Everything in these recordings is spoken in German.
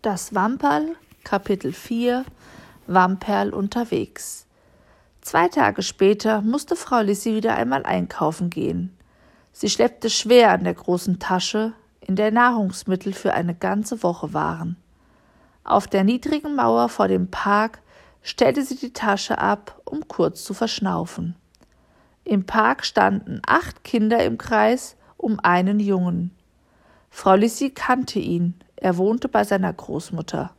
Das Wamperl, Kapitel 4 Wamperl unterwegs. Zwei Tage später musste Frau Lissi wieder einmal einkaufen gehen. Sie schleppte schwer an der großen Tasche, in der Nahrungsmittel für eine ganze Woche waren. Auf der niedrigen Mauer vor dem Park stellte sie die Tasche ab, um kurz zu verschnaufen. Im Park standen acht Kinder im Kreis um einen Jungen. Frau Lissi kannte ihn, er wohnte bei seiner Großmutter.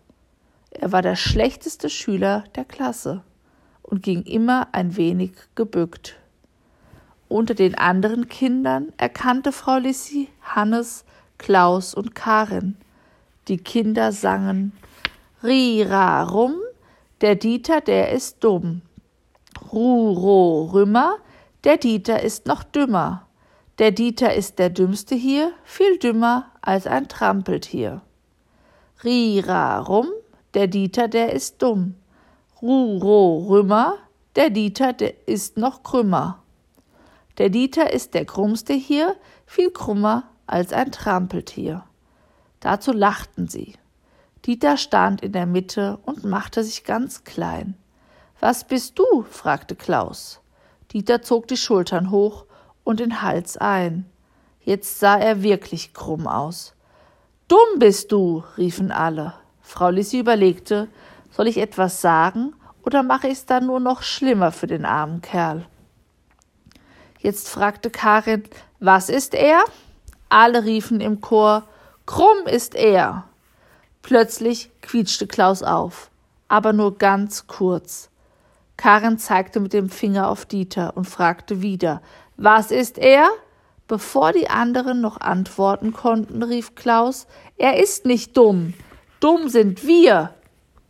Er war der schlechteste Schüler der Klasse und ging immer ein wenig gebückt. Unter den anderen Kindern erkannte Frau Lissi Hannes, Klaus und Karin. Die Kinder sangen Rira rum, der Dieter, der ist dumm. Ruro rümmer, der Dieter ist noch dümmer. Der Dieter ist der Dümmste hier, viel dümmer als ein Trampeltier. Rira rum, der Dieter, der ist dumm. Ruro rümmer, der Dieter, der ist noch krümmer. Der Dieter ist der Krummste hier, viel krummer als ein Trampeltier. Dazu lachten sie. Dieter stand in der Mitte und machte sich ganz klein. Was bist du? fragte Klaus. Dieter zog die Schultern hoch und den Hals ein. Jetzt sah er wirklich krumm aus. Dumm bist du, riefen alle. Frau Lissi überlegte, soll ich etwas sagen oder mache ich es dann nur noch schlimmer für den armen Kerl? Jetzt fragte Karin, was ist er? Alle riefen im Chor, krumm ist er. Plötzlich quietschte Klaus auf, aber nur ganz kurz. Karin zeigte mit dem Finger auf Dieter und fragte wieder, was ist er? Bevor die anderen noch antworten konnten, rief Klaus, er ist nicht dumm. Dumm sind wir.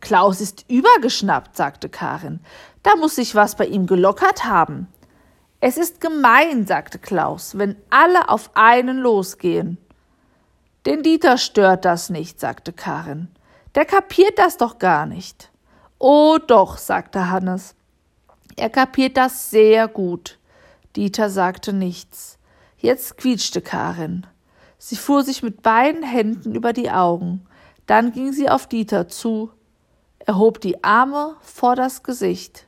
Klaus ist übergeschnappt, sagte Karin. Da muss sich was bei ihm gelockert haben. Es ist gemein, sagte Klaus, wenn alle auf einen losgehen. Den Dieter stört das nicht, sagte Karin. Der kapiert das doch gar nicht. Oh doch, sagte Hannes. Er kapiert das sehr gut. Dieter sagte nichts. Jetzt quietschte Karin. Sie fuhr sich mit beiden Händen über die Augen. Dann ging sie auf Dieter zu. Er hob die Arme vor das Gesicht.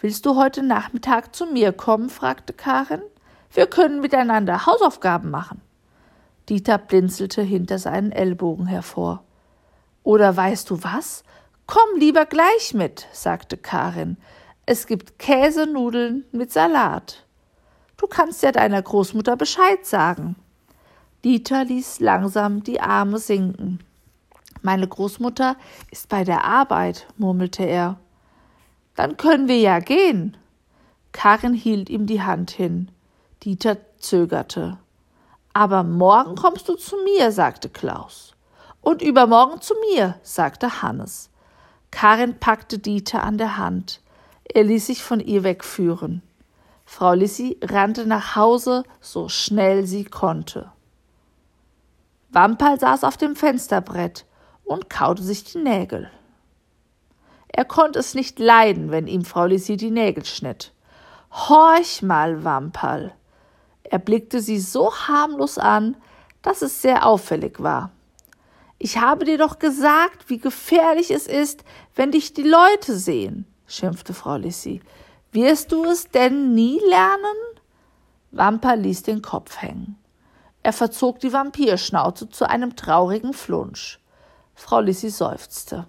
Willst du heute Nachmittag zu mir kommen? fragte Karin. Wir können miteinander Hausaufgaben machen. Dieter blinzelte hinter seinen Ellbogen hervor. Oder weißt du was? Komm lieber gleich mit, sagte Karin. Es gibt Käsenudeln mit Salat. Du kannst ja deiner Großmutter Bescheid sagen. Dieter ließ langsam die Arme sinken. Meine Großmutter ist bei der Arbeit, murmelte er. Dann können wir ja gehen. Karin hielt ihm die Hand hin. Dieter zögerte. Aber morgen kommst du zu mir, sagte Klaus. Und übermorgen zu mir, sagte Hannes. Karin packte Dieter an der Hand. Er ließ sich von ihr wegführen. Frau Lissi rannte nach Hause, so schnell sie konnte. Wamperl saß auf dem Fensterbrett und kaute sich die Nägel. Er konnte es nicht leiden, wenn ihm Frau Lissi die Nägel schnitt. Horch mal, Wamperl! Er blickte sie so harmlos an, dass es sehr auffällig war. Ich habe dir doch gesagt, wie gefährlich es ist, wenn dich die Leute sehen, schimpfte Frau Lissi. Wirst du es denn nie lernen? Wamper ließ den Kopf hängen. Er verzog die Vampirschnauze zu einem traurigen Flunsch. Frau Lissi seufzte.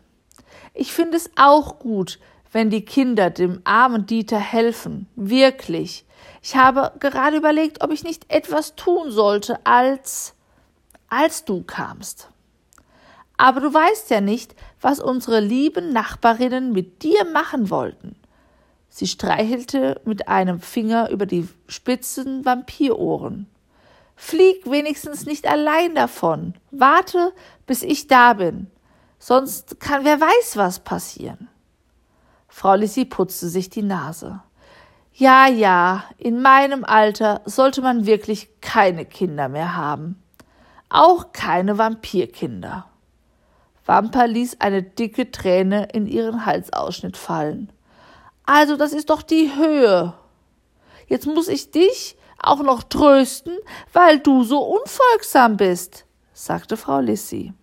Ich finde es auch gut, wenn die Kinder dem armen Dieter helfen. Wirklich. Ich habe gerade überlegt, ob ich nicht etwas tun sollte, als als du kamst. Aber du weißt ja nicht, was unsere lieben Nachbarinnen mit dir machen wollten. Sie streichelte mit einem Finger über die spitzen Vampirohren. Flieg wenigstens nicht allein davon. Warte, bis ich da bin. Sonst kann wer weiß was passieren. Frau Lissi putzte sich die Nase. Ja, ja, in meinem Alter sollte man wirklich keine Kinder mehr haben. Auch keine Vampirkinder. Wamper ließ eine dicke Träne in ihren Halsausschnitt fallen. Also, das ist doch die Höhe. Jetzt muss ich dich auch noch trösten, weil du so unfolgsam bist, sagte Frau Lissi.